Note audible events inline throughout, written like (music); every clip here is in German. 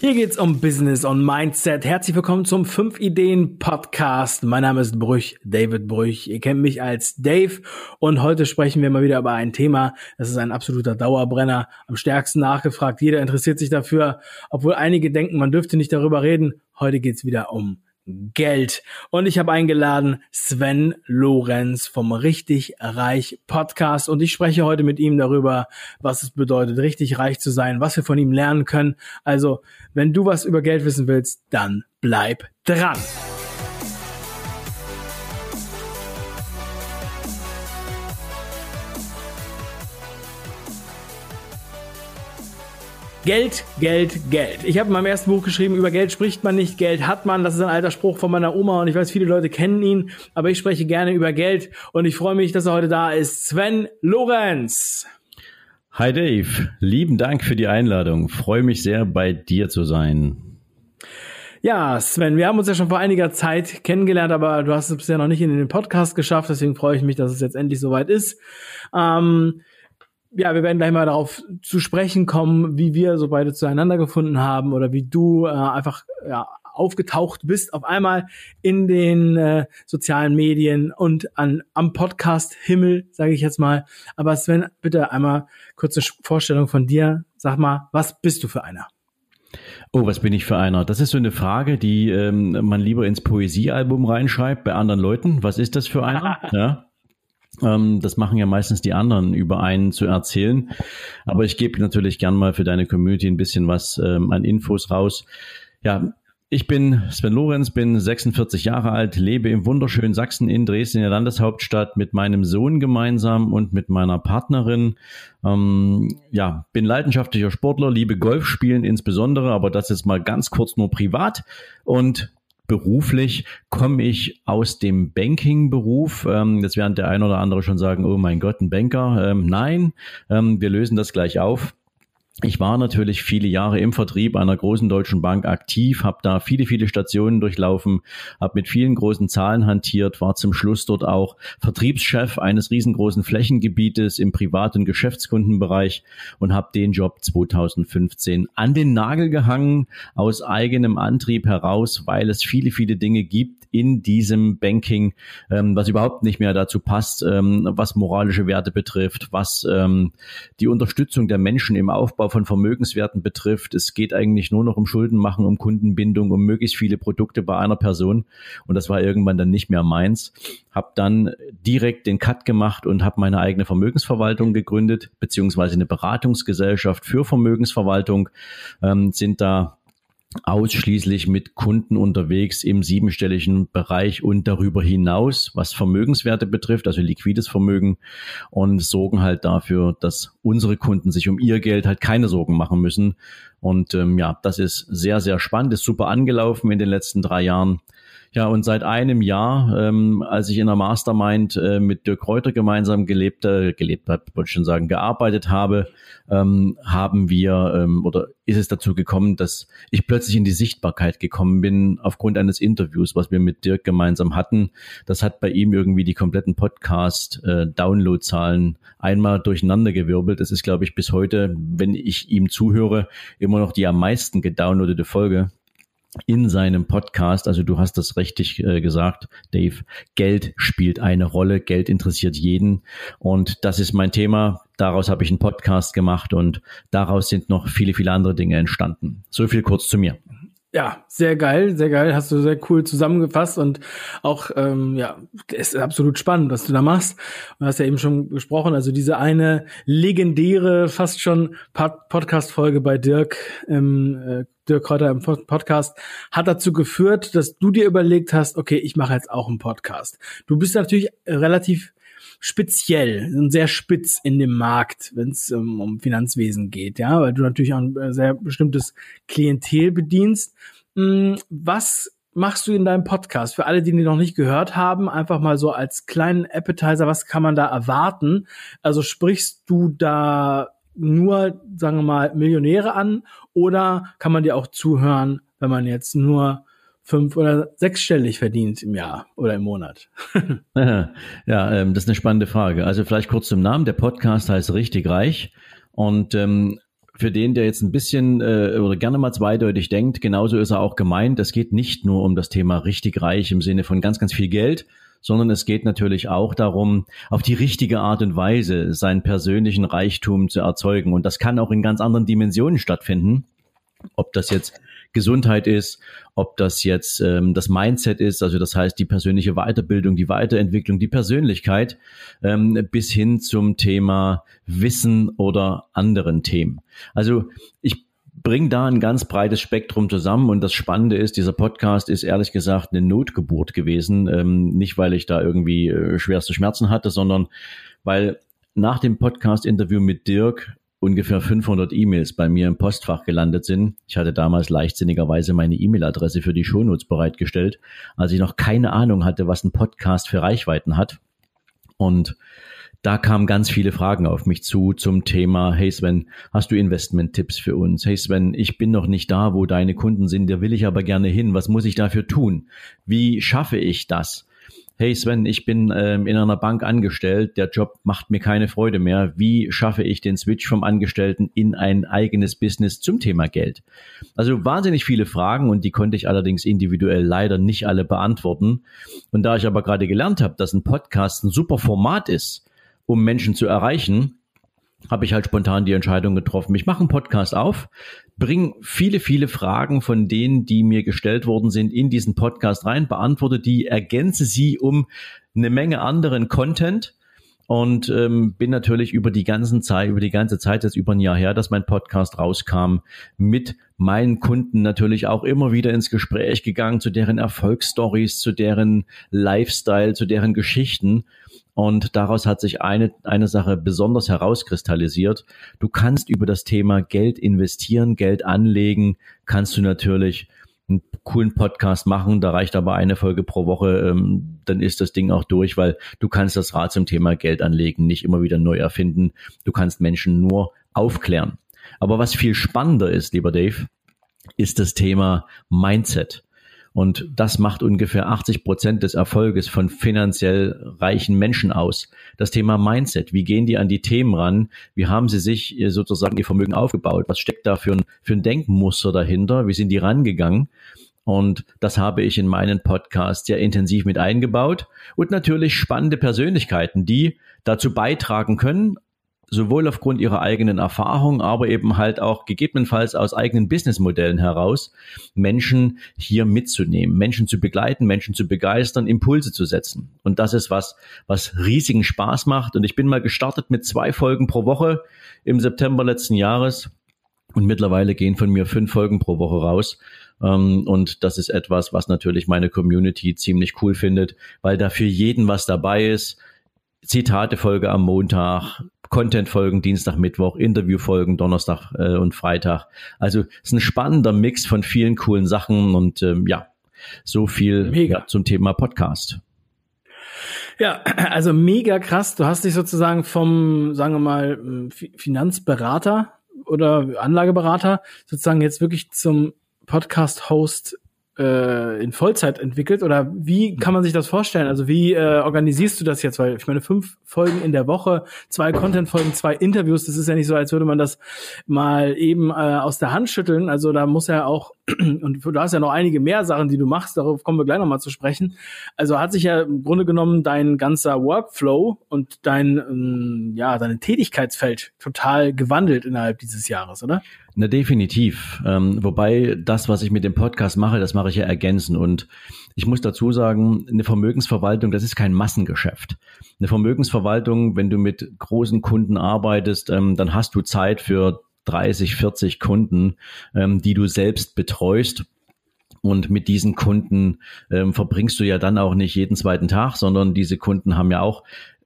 Hier geht's um Business und Mindset. Herzlich willkommen zum 5 Ideen Podcast. Mein Name ist Brüch, David Brüch. Ihr kennt mich als Dave und heute sprechen wir mal wieder über ein Thema. Das ist ein absoluter Dauerbrenner, am stärksten nachgefragt. Jeder interessiert sich dafür, obwohl einige denken, man dürfte nicht darüber reden. Heute geht's wieder um Geld. Und ich habe eingeladen Sven Lorenz vom Richtig Reich Podcast. Und ich spreche heute mit ihm darüber, was es bedeutet, richtig reich zu sein, was wir von ihm lernen können. Also, wenn du was über Geld wissen willst, dann bleib dran. Geld, Geld, Geld. Ich habe in meinem ersten Buch geschrieben, über Geld spricht man nicht, Geld hat man. Das ist ein alter Spruch von meiner Oma und ich weiß, viele Leute kennen ihn, aber ich spreche gerne über Geld und ich freue mich, dass er heute da ist. Sven Lorenz. Hi Dave, lieben Dank für die Einladung. Freue mich sehr, bei dir zu sein. Ja, Sven, wir haben uns ja schon vor einiger Zeit kennengelernt, aber du hast es bisher noch nicht in den Podcast geschafft, deswegen freue ich mich, dass es jetzt endlich soweit ist. Ähm, ja, wir werden gleich mal darauf zu sprechen kommen, wie wir so beide zueinander gefunden haben oder wie du äh, einfach ja, aufgetaucht bist auf einmal in den äh, sozialen Medien und an am Podcast Himmel, sage ich jetzt mal. Aber Sven, bitte einmal kurze Vorstellung von dir. Sag mal, was bist du für einer? Oh, was bin ich für einer? Das ist so eine Frage, die ähm, man lieber ins Poesiealbum reinschreibt bei anderen Leuten. Was ist das für einer? (laughs) ja. Ähm, das machen ja meistens die anderen, über einen zu erzählen. Aber ich gebe natürlich gern mal für deine Community ein bisschen was ähm, an Infos raus. Ja, ich bin Sven Lorenz, bin 46 Jahre alt, lebe im wunderschönen Sachsen in Dresden, in der Landeshauptstadt, mit meinem Sohn gemeinsam und mit meiner Partnerin. Ähm, ja, bin leidenschaftlicher Sportler, liebe Golf spielen insbesondere, aber das ist mal ganz kurz nur privat. Und beruflich komme ich aus dem Banking-Beruf. Ähm, jetzt werden der ein oder andere schon sagen, oh mein Gott, ein Banker. Ähm, nein, ähm, wir lösen das gleich auf. Ich war natürlich viele Jahre im Vertrieb einer großen deutschen Bank aktiv, habe da viele, viele Stationen durchlaufen, habe mit vielen großen Zahlen hantiert, war zum Schluss dort auch Vertriebschef eines riesengroßen Flächengebietes im Privat- und Geschäftskundenbereich und habe den Job 2015 an den Nagel gehangen, aus eigenem Antrieb heraus, weil es viele, viele Dinge gibt, in diesem Banking, ähm, was überhaupt nicht mehr dazu passt, ähm, was moralische Werte betrifft, was ähm, die Unterstützung der Menschen im Aufbau von Vermögenswerten betrifft. Es geht eigentlich nur noch um Schulden machen, um Kundenbindung, um möglichst viele Produkte bei einer Person. Und das war irgendwann dann nicht mehr meins. Hab dann direkt den Cut gemacht und habe meine eigene Vermögensverwaltung gegründet, beziehungsweise eine Beratungsgesellschaft für Vermögensverwaltung, ähm, sind da ausschließlich mit Kunden unterwegs im siebenstelligen Bereich und darüber hinaus, was Vermögenswerte betrifft, also liquides Vermögen und sorgen halt dafür, dass unsere Kunden sich um ihr Geld halt keine Sorgen machen müssen. Und ähm, ja, das ist sehr, sehr spannend, ist super angelaufen in den letzten drei Jahren. Ja, und seit einem Jahr, ähm, als ich in der Mastermind äh, mit Dirk Reuter gemeinsam gelebt, äh, gelebt habe, wollte ich schon sagen, gearbeitet habe, ähm, haben wir ähm, oder ist es dazu gekommen, dass ich plötzlich in die Sichtbarkeit gekommen bin aufgrund eines Interviews, was wir mit Dirk gemeinsam hatten. Das hat bei ihm irgendwie die kompletten Podcast-Download-Zahlen äh, einmal durcheinandergewirbelt. Das ist, glaube ich, bis heute, wenn ich ihm zuhöre, immer noch die am meisten gedownloadete Folge in seinem Podcast, also du hast das richtig äh, gesagt, Dave, Geld spielt eine Rolle, Geld interessiert jeden und das ist mein Thema. Daraus habe ich einen Podcast gemacht und daraus sind noch viele, viele andere Dinge entstanden. So viel kurz zu mir. Ja, sehr geil, sehr geil. Hast du sehr cool zusammengefasst und auch, ähm, ja, ist absolut spannend, was du da machst. Du hast ja eben schon gesprochen, also diese eine legendäre, fast schon Podcast-Folge bei Dirk im äh, Dirk Kräuter im Podcast hat dazu geführt, dass du dir überlegt hast, okay, ich mache jetzt auch einen Podcast. Du bist natürlich relativ speziell und sehr spitz in dem Markt, wenn es um, ähm, um Finanzwesen geht, ja, weil du natürlich auch ein äh, sehr bestimmtes Klientel bedienst. Hm, was machst du in deinem Podcast? Für alle, die ihn noch nicht gehört haben, einfach mal so als kleinen Appetizer, was kann man da erwarten? Also sprichst du da nur, sagen wir mal, Millionäre an oder kann man dir auch zuhören, wenn man jetzt nur fünf- oder sechsstellig verdient im Jahr oder im Monat? (laughs) ja, ähm, das ist eine spannende Frage. Also vielleicht kurz zum Namen. Der Podcast heißt Richtig Reich und ähm, für den, der jetzt ein bisschen äh, oder gerne mal zweideutig denkt, genauso ist er auch gemeint. Es geht nicht nur um das Thema richtig reich im Sinne von ganz, ganz viel Geld, sondern es geht natürlich auch darum, auf die richtige Art und Weise seinen persönlichen Reichtum zu erzeugen. Und das kann auch in ganz anderen Dimensionen stattfinden. Ob das jetzt Gesundheit ist, ob das jetzt ähm, das Mindset ist, also das heißt die persönliche Weiterbildung, die Weiterentwicklung, die Persönlichkeit, ähm, bis hin zum Thema Wissen oder anderen Themen. Also ich bringe da ein ganz breites Spektrum zusammen und das Spannende ist, dieser Podcast ist ehrlich gesagt eine Notgeburt gewesen, ähm, nicht weil ich da irgendwie äh, schwerste Schmerzen hatte, sondern weil nach dem Podcast-Interview mit Dirk ungefähr 500 E-Mails bei mir im Postfach gelandet sind. Ich hatte damals leichtsinnigerweise meine E-Mail-Adresse für die Shownotes bereitgestellt, als ich noch keine Ahnung hatte, was ein Podcast für Reichweiten hat. Und da kamen ganz viele Fragen auf mich zu zum Thema, hey Sven, hast du Investment-Tipps für uns? Hey Sven, ich bin noch nicht da, wo deine Kunden sind, da will ich aber gerne hin. Was muss ich dafür tun? Wie schaffe ich das? Hey Sven, ich bin ähm, in einer Bank angestellt, der Job macht mir keine Freude mehr. Wie schaffe ich den Switch vom Angestellten in ein eigenes Business zum Thema Geld? Also wahnsinnig viele Fragen und die konnte ich allerdings individuell leider nicht alle beantworten. Und da ich aber gerade gelernt habe, dass ein Podcast ein super Format ist, um Menschen zu erreichen, habe ich halt spontan die Entscheidung getroffen, ich mache einen Podcast auf, bringe viele, viele Fragen von denen, die mir gestellt worden sind, in diesen Podcast rein, beantworte die, ergänze sie um eine Menge anderen Content und ähm, bin natürlich über die ganzen Zeit, über die ganze Zeit jetzt über ein Jahr her, dass mein Podcast rauskam, mit meinen Kunden natürlich auch immer wieder ins Gespräch gegangen zu deren Erfolgsstories, zu deren Lifestyle, zu deren Geschichten und daraus hat sich eine, eine Sache besonders herauskristallisiert. Du kannst über das Thema Geld investieren, Geld anlegen, kannst du natürlich einen coolen Podcast machen. Da reicht aber eine Folge pro Woche, ähm, dann ist das Ding auch durch, weil du kannst das Rad zum Thema Geld anlegen nicht immer wieder neu erfinden. Du kannst Menschen nur aufklären. Aber was viel spannender ist, lieber Dave, ist das Thema Mindset. Und das macht ungefähr 80 Prozent des Erfolges von finanziell reichen Menschen aus. Das Thema Mindset. Wie gehen die an die Themen ran? Wie haben sie sich sozusagen ihr Vermögen aufgebaut? Was steckt da für ein, für ein Denkmuster dahinter? Wie sind die rangegangen? Und das habe ich in meinen Podcast sehr intensiv mit eingebaut. Und natürlich spannende Persönlichkeiten, die dazu beitragen können, sowohl aufgrund ihrer eigenen Erfahrung, aber eben halt auch gegebenenfalls aus eigenen Businessmodellen heraus, Menschen hier mitzunehmen, Menschen zu begleiten, Menschen zu begeistern, Impulse zu setzen. Und das ist was, was riesigen Spaß macht. Und ich bin mal gestartet mit zwei Folgen pro Woche im September letzten Jahres. Und mittlerweile gehen von mir fünf Folgen pro Woche raus. Ähm, und das ist etwas, was natürlich meine Community ziemlich cool findet, weil da für jeden was dabei ist. Zitate-Folge am Montag, Content-Folgen Dienstag, Mittwoch, Interview-Folgen Donnerstag äh, und Freitag. Also es ist ein spannender Mix von vielen coolen Sachen und ähm, ja, so viel ja, zum Thema Podcast. Ja, also mega krass. Du hast dich sozusagen vom, sagen wir mal, Finanzberater oder Anlageberater sozusagen jetzt wirklich zum Podcast-Host äh, in Vollzeit entwickelt oder wie kann man sich das vorstellen? Also wie äh, organisierst du das jetzt? Weil ich meine, fünf Folgen in der Woche, zwei Content-Folgen, zwei Interviews, das ist ja nicht so, als würde man das mal eben äh, aus der Hand schütteln. Also da muss ja auch, (clears throat) und du hast ja noch einige mehr Sachen, die du machst, darauf kommen wir gleich nochmal zu sprechen. Also hat sich ja im Grunde genommen dein ganzer Workflow und dein, ähm, ja, dein Tätigkeitsfeld total gewandelt innerhalb dieses Jahres, oder? Na, definitiv. Ähm, wobei das, was ich mit dem Podcast mache, das mache ich ja ergänzen. Und ich muss dazu sagen, eine Vermögensverwaltung, das ist kein Massengeschäft. Eine Vermögensverwaltung, wenn du mit großen Kunden arbeitest, ähm, dann hast du Zeit für 30, 40 Kunden, ähm, die du selbst betreust. Und mit diesen Kunden ähm, verbringst du ja dann auch nicht jeden zweiten Tag, sondern diese Kunden haben ja auch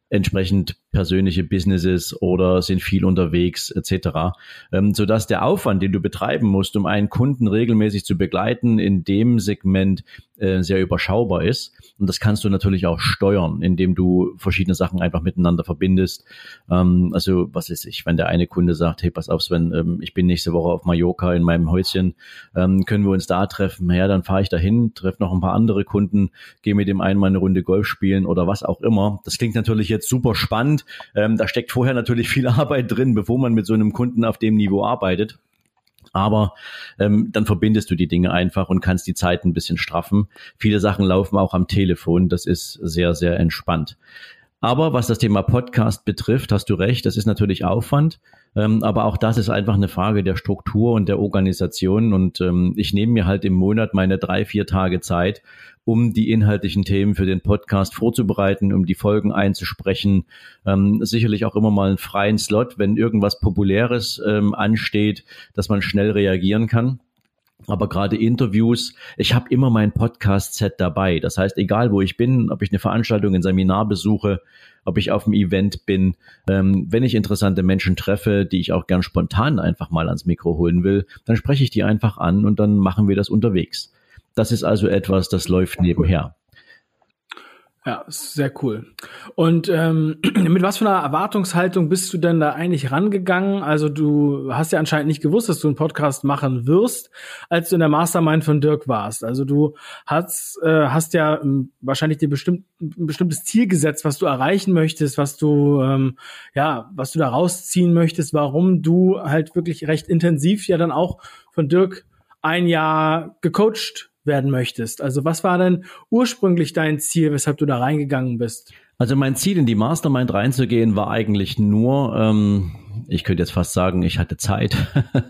entsprechend persönliche Businesses oder sind viel unterwegs etc., ähm, sodass der Aufwand, den du betreiben musst, um einen Kunden regelmäßig zu begleiten, in dem Segment äh, sehr überschaubar ist. Und das kannst du natürlich auch steuern, indem du verschiedene Sachen einfach miteinander verbindest. Ähm, also was ist ich, wenn der eine Kunde sagt, hey, pass auf, Sven, ähm, ich bin nächste Woche auf Mallorca in meinem Häuschen, ähm, können wir uns da treffen? Ja, dann fahre ich dahin, treffe noch ein paar andere Kunden, gehe mit dem einen mal eine Runde Golf spielen oder was auch immer. Das klingt natürlich jetzt super spannend, Ähm, da steckt vorher natürlich viel (laughs) Arbeit drin, bevor man mit so einem Kunden auf dem Niveau arbeitet. Aber ähm, dann verbindest du die Dinge einfach und kannst die Zeit ein bisschen straffen. Viele Sachen laufen auch am Telefon. Das ist sehr, sehr entspannt. Aber was das Thema Podcast betrifft, hast du recht, das ist natürlich Aufwand. Ähm, aber auch das ist einfach eine Frage der Struktur und der Organisation. Und ähm, ich nehme mir halt im Monat meine drei, vier Tage Zeit, um die inhaltlichen Themen für den Podcast vorzubereiten, um die Folgen einzusprechen. Ähm, sicherlich auch immer mal einen freien Slot, wenn irgendwas Populäres ähm, ansteht, dass man schnell reagieren kann. Aber gerade Interviews, ich habe immer mein Podcast-Set dabei. Das heißt, egal wo ich bin, ob ich eine Veranstaltung, ein Seminar besuche, ob ich auf einem Event bin, ähm, wenn ich interessante Menschen treffe, die ich auch gern spontan einfach mal ans Mikro holen will, dann spreche ich die einfach an und dann machen wir das unterwegs. Das ist also etwas, das läuft nebenher. Ja, sehr cool. Und ähm, (clears throat) mit was für einer Erwartungshaltung bist du denn da eigentlich rangegangen? Also du hast ja anscheinend nicht gewusst, dass du einen Podcast machen wirst, als du in der Mastermind von Dirk warst. Also du hast, äh, hast ja ähm, wahrscheinlich dir bestimmt, ein bestimmtes Ziel gesetzt, was du erreichen möchtest, was du ähm, ja, was du da rausziehen möchtest, warum du halt wirklich recht intensiv ja dann auch von Dirk ein Jahr gecoacht werden möchtest. Also was war denn ursprünglich dein Ziel, weshalb du da reingegangen bist? Also mein Ziel, in die Mastermind reinzugehen, war eigentlich nur, ähm, ich könnte jetzt fast sagen, ich hatte Zeit.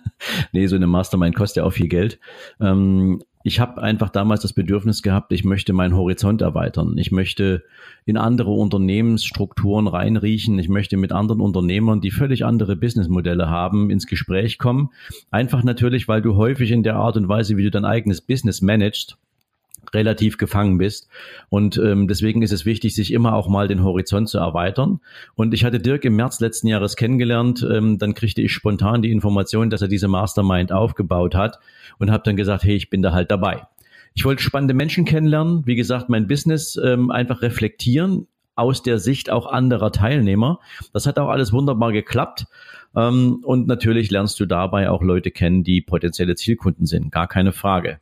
(laughs) nee, so eine Mastermind kostet ja auch viel Geld. Ähm, ich habe einfach damals das Bedürfnis gehabt, ich möchte meinen Horizont erweitern. Ich möchte in andere Unternehmensstrukturen reinriechen. Ich möchte mit anderen Unternehmern, die völlig andere Businessmodelle haben, ins Gespräch kommen. Einfach natürlich, weil du häufig in der Art und Weise, wie du dein eigenes Business managst, relativ gefangen bist. Und ähm, deswegen ist es wichtig, sich immer auch mal den Horizont zu erweitern. Und ich hatte Dirk im März letzten Jahres kennengelernt. Ähm, dann kriegte ich spontan die Information, dass er diese Mastermind aufgebaut hat und habe dann gesagt, hey, ich bin da halt dabei. Ich wollte spannende Menschen kennenlernen, wie gesagt, mein Business ähm, einfach reflektieren aus der Sicht auch anderer Teilnehmer. Das hat auch alles wunderbar geklappt. Ähm, und natürlich lernst du dabei auch Leute kennen, die potenzielle Zielkunden sind. Gar keine Frage.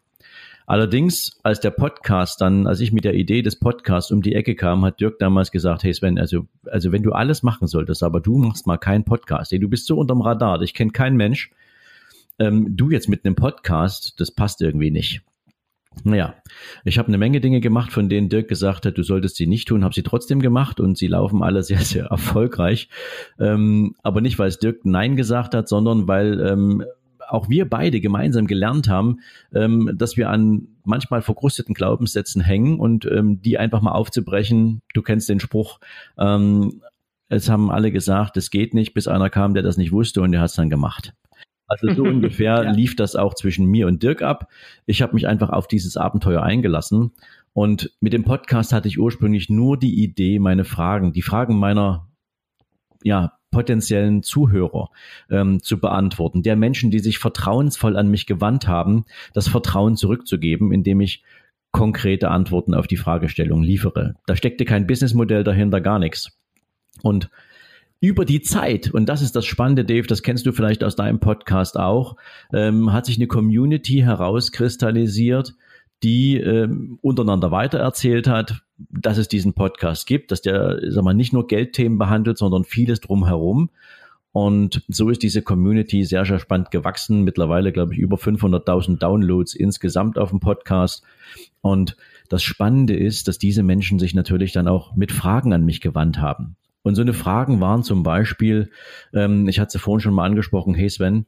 Allerdings, als der Podcast dann, als ich mit der Idee des Podcasts um die Ecke kam, hat Dirk damals gesagt, hey Sven, also, also wenn du alles machen solltest, aber du machst mal keinen Podcast, hey, du bist so unterm Radar, ich kenne keinen Mensch, ähm, du jetzt mit einem Podcast, das passt irgendwie nicht. Naja, ich habe eine Menge Dinge gemacht, von denen Dirk gesagt hat, du solltest sie nicht tun, habe sie trotzdem gemacht und sie laufen alle (laughs) sehr, sehr erfolgreich. Ähm, aber nicht, weil es Dirk Nein gesagt hat, sondern weil ähm, auch wir beide gemeinsam gelernt haben, ähm, dass wir an manchmal verkrusteten Glaubenssätzen hängen und ähm, die einfach mal aufzubrechen. Du kennst den Spruch, ähm, es haben alle gesagt, es geht nicht, bis einer kam, der das nicht wusste und der hat es dann gemacht. Also so (laughs) ungefähr ja. lief das auch zwischen mir und Dirk ab. Ich habe mich einfach auf dieses Abenteuer eingelassen. Und mit dem Podcast hatte ich ursprünglich nur die Idee, meine Fragen, die Fragen meiner ja, potenziellen Zuhörer ähm, zu beantworten, der Menschen, die sich vertrauensvoll an mich gewandt haben, das Vertrauen zurückzugeben, indem ich konkrete Antworten auf die Fragestellung liefere. Da steckte kein Businessmodell dahinter, gar nichts. Und über die Zeit, und das ist das Spannende, Dave, das kennst du vielleicht aus deinem Podcast auch, ähm, hat sich eine Community herauskristallisiert, die ähm, untereinander weitererzählt hat, dass es diesen Podcast gibt, dass der, sag mal, nicht nur Geldthemen behandelt, sondern vieles drumherum. Und so ist diese Community sehr, sehr spannend gewachsen. Mittlerweile, glaube ich, über 500.000 Downloads insgesamt auf dem Podcast. Und das Spannende ist, dass diese Menschen sich natürlich dann auch mit Fragen an mich gewandt haben. Und so eine Fragen waren zum Beispiel, ähm, ich hatte vorhin schon mal angesprochen, hey Sven,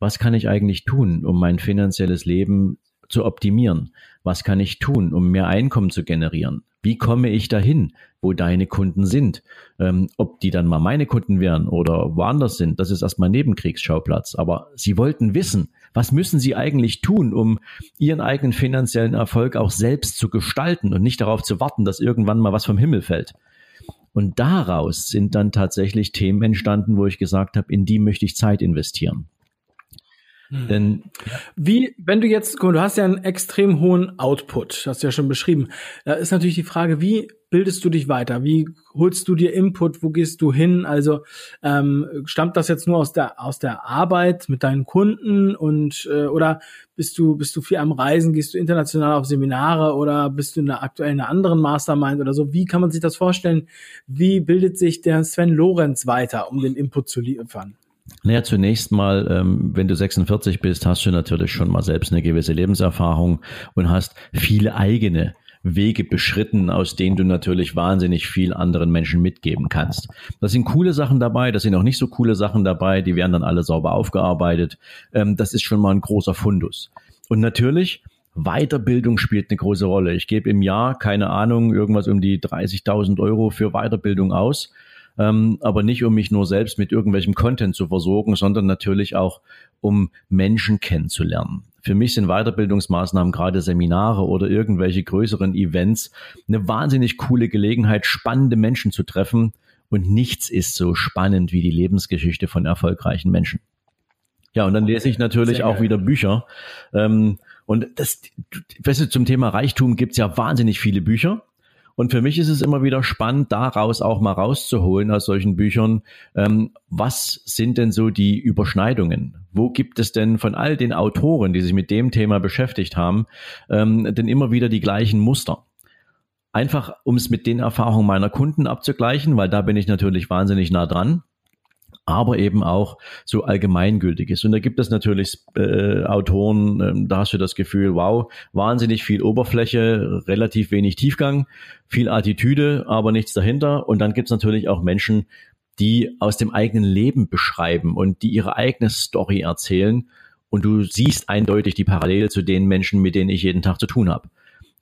was kann ich eigentlich tun, um mein finanzielles Leben zu optimieren? Was kann ich tun, um mehr Einkommen zu generieren? Wie komme ich dahin, wo deine Kunden sind? Ähm, ob die dann mal meine Kunden wären oder woanders sind, das ist erstmal Nebenkriegsschauplatz. Aber sie wollten wissen, was müssen sie eigentlich tun, um ihren eigenen finanziellen Erfolg auch selbst zu gestalten und nicht darauf zu warten, dass irgendwann mal was vom Himmel fällt. Und daraus sind dann tatsächlich Themen entstanden, wo ich gesagt habe, in die möchte ich Zeit investieren. Hm. Denn wie, wenn du jetzt, guck mal, du hast ja einen extrem hohen Output, hast du ja schon beschrieben. Da ist natürlich die Frage, wie bildest du dich weiter? Wie holst du dir Input? Wo gehst du hin? Also ähm, stammt das jetzt nur aus der aus der Arbeit mit deinen Kunden und äh, oder bist du bist du viel am Reisen? Gehst du international auf Seminare oder bist du in einer aktuellen einer anderen Mastermind oder so? Wie kann man sich das vorstellen? Wie bildet sich der Sven Lorenz weiter, um den Input zu liefern? Naja, zunächst mal, ähm, wenn du 46 bist, hast du natürlich schon mal selbst eine gewisse Lebenserfahrung und hast viele eigene Wege beschritten, aus denen du natürlich wahnsinnig viel anderen Menschen mitgeben kannst. Da sind coole Sachen dabei, da sind auch nicht so coole Sachen dabei, die werden dann alle sauber aufgearbeitet. Ähm, das ist schon mal ein großer Fundus. Und natürlich, Weiterbildung spielt eine große Rolle. Ich gebe im Jahr, keine Ahnung, irgendwas um die 30.000 Euro für Weiterbildung aus ähm, aber nicht um mich nur selbst mit irgendwelchem Content zu versorgen, sondern natürlich auch um Menschen kennenzulernen. Für mich sind Weiterbildungsmaßnahmen, gerade Seminare oder irgendwelche größeren Events, eine wahnsinnig coole Gelegenheit, spannende Menschen zu treffen. Und nichts ist so spannend wie die Lebensgeschichte von erfolgreichen Menschen. Ja, und dann lese ich natürlich auch wieder Bücher. Ähm, und das, weißt du, zum Thema Reichtum gibt's ja wahnsinnig viele Bücher. Und für mich ist es immer wieder spannend, daraus auch mal rauszuholen aus solchen Büchern, ähm, was sind denn so die Überschneidungen? Wo gibt es denn von all den Autoren, die sich mit dem Thema beschäftigt haben, ähm, denn immer wieder die gleichen Muster? Einfach, um es mit den Erfahrungen meiner Kunden abzugleichen, weil da bin ich natürlich wahnsinnig nah dran aber eben auch so allgemeingültig ist. Und da gibt es natürlich äh, Autoren, äh, da hast du das Gefühl, wow, wahnsinnig viel Oberfläche, relativ wenig Tiefgang, viel Attitüde, aber nichts dahinter. Und dann gibt es natürlich auch Menschen, die aus dem eigenen Leben beschreiben und die ihre eigene Story erzählen. Und du siehst eindeutig die Parallele zu den Menschen, mit denen ich jeden Tag zu tun habe.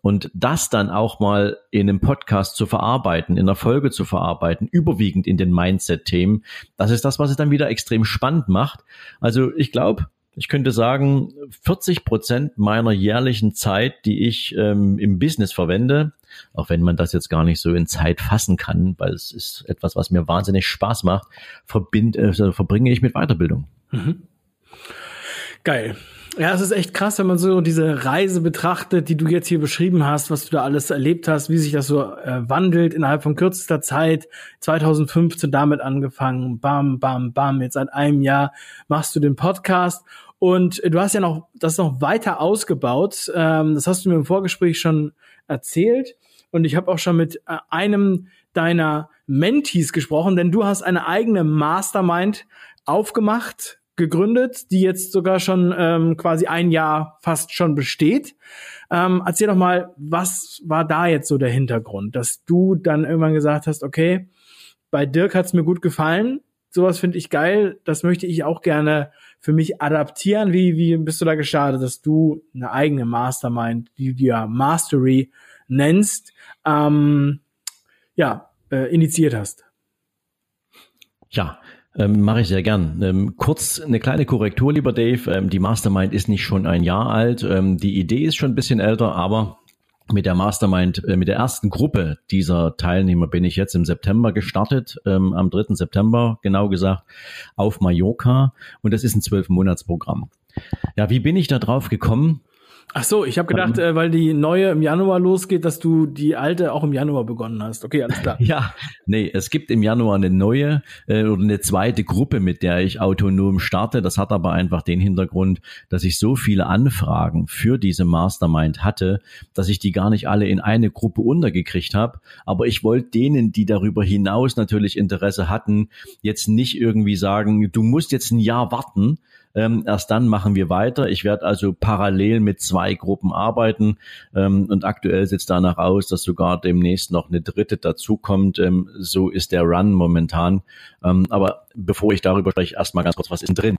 Und das dann auch mal in einem Podcast zu verarbeiten, in einer Folge zu verarbeiten, überwiegend in den Mindset-Themen, das ist das, was es dann wieder extrem spannend macht. Also ich glaube, ich könnte sagen, 40 Prozent meiner jährlichen Zeit, die ich ähm, im Business verwende, auch wenn man das jetzt gar nicht so in Zeit fassen kann, weil es ist etwas, was mir wahnsinnig Spaß macht, verbind, äh, verbringe ich mit Weiterbildung. Mhm. Geil. Ja, es ist echt krass, wenn man so diese Reise betrachtet, die du jetzt hier beschrieben hast, was du da alles erlebt hast, wie sich das so äh, wandelt innerhalb von kürzester Zeit. 2015 damit angefangen, bam, bam, bam. Jetzt seit einem Jahr machst du den Podcast und du hast ja noch das noch weiter ausgebaut. Ähm, das hast du mir im Vorgespräch schon erzählt und ich habe auch schon mit äh, einem deiner Mentees gesprochen, denn du hast eine eigene Mastermind aufgemacht gegründet, die jetzt sogar schon ähm, quasi ein Jahr fast schon besteht. Ähm, erzähl doch mal, was war da jetzt so der Hintergrund, dass du dann irgendwann gesagt hast, okay, bei Dirk hat's mir gut gefallen, sowas finde ich geil, das möchte ich auch gerne für mich adaptieren. Wie, wie bist du da gestartet, dass du eine eigene Mastermind, die du ja Mastery nennst, ähm, ja, äh, initiiert hast? Ja, ähm, Mache ich sehr gern. Ähm, kurz eine kleine Korrektur, lieber Dave. Ähm, die Mastermind ist nicht schon ein Jahr alt. Ähm, die Idee ist schon ein bisschen älter, aber mit der Mastermind, äh, mit der ersten Gruppe dieser Teilnehmer bin ich jetzt im September gestartet, ähm, am 3. September genau gesagt, auf Mallorca. Und das ist ein Zwölf-Monats-Programm. Ja, wie bin ich da drauf gekommen? Ach so, ich habe gedacht, ähm, äh, weil die neue im Januar losgeht, dass du die alte auch im Januar begonnen hast. Okay, alles klar. (laughs) ja, nee, es gibt im Januar eine neue äh, oder eine zweite Gruppe, mit der ich autonom starte. Das hat aber einfach den Hintergrund, dass ich so viele Anfragen für diese Mastermind hatte, dass ich die gar nicht alle in eine Gruppe untergekriegt habe. Aber ich wollte denen, die darüber hinaus natürlich Interesse hatten, jetzt nicht irgendwie sagen, du musst jetzt ein Jahr warten, ähm, erst dann machen wir weiter. Ich werde also parallel mit zwei Gruppen arbeiten ähm, und aktuell sieht es danach aus, dass sogar demnächst noch eine dritte dazukommt. Ähm, so ist der Run momentan. Ähm, aber bevor ich darüber spreche, erstmal ganz kurz, was ist denn drin?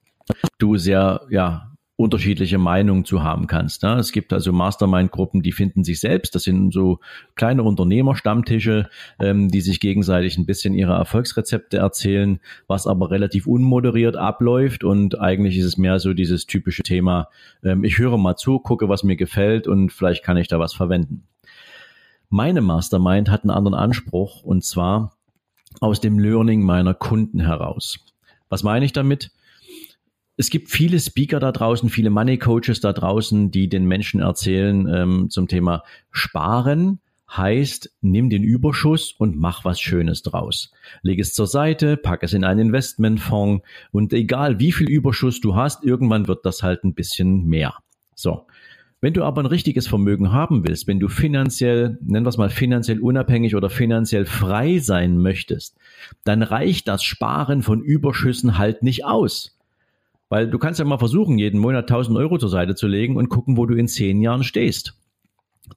Du sehr, ja, unterschiedliche Meinungen zu haben kannst. Ne? Es gibt also Mastermind-Gruppen, die finden sich selbst. Das sind so kleine Unternehmerstammtische, ähm, die sich gegenseitig ein bisschen ihre Erfolgsrezepte erzählen, was aber relativ unmoderiert abläuft. Und eigentlich ist es mehr so dieses typische Thema, ähm, ich höre mal zu, gucke, was mir gefällt und vielleicht kann ich da was verwenden. Meine Mastermind hat einen anderen Anspruch und zwar aus dem Learning meiner Kunden heraus. Was meine ich damit? Es gibt viele Speaker da draußen, viele Money Coaches da draußen, die den Menschen erzählen ähm, zum Thema Sparen heißt, nimm den Überschuss und mach was Schönes draus. Leg es zur Seite, pack es in einen Investmentfonds und egal wie viel Überschuss du hast, irgendwann wird das halt ein bisschen mehr. So. Wenn du aber ein richtiges Vermögen haben willst, wenn du finanziell, nennen wir es mal finanziell unabhängig oder finanziell frei sein möchtest, dann reicht das Sparen von Überschüssen halt nicht aus. Weil du kannst ja mal versuchen, jeden Monat 1000 Euro zur Seite zu legen und gucken, wo du in zehn Jahren stehst.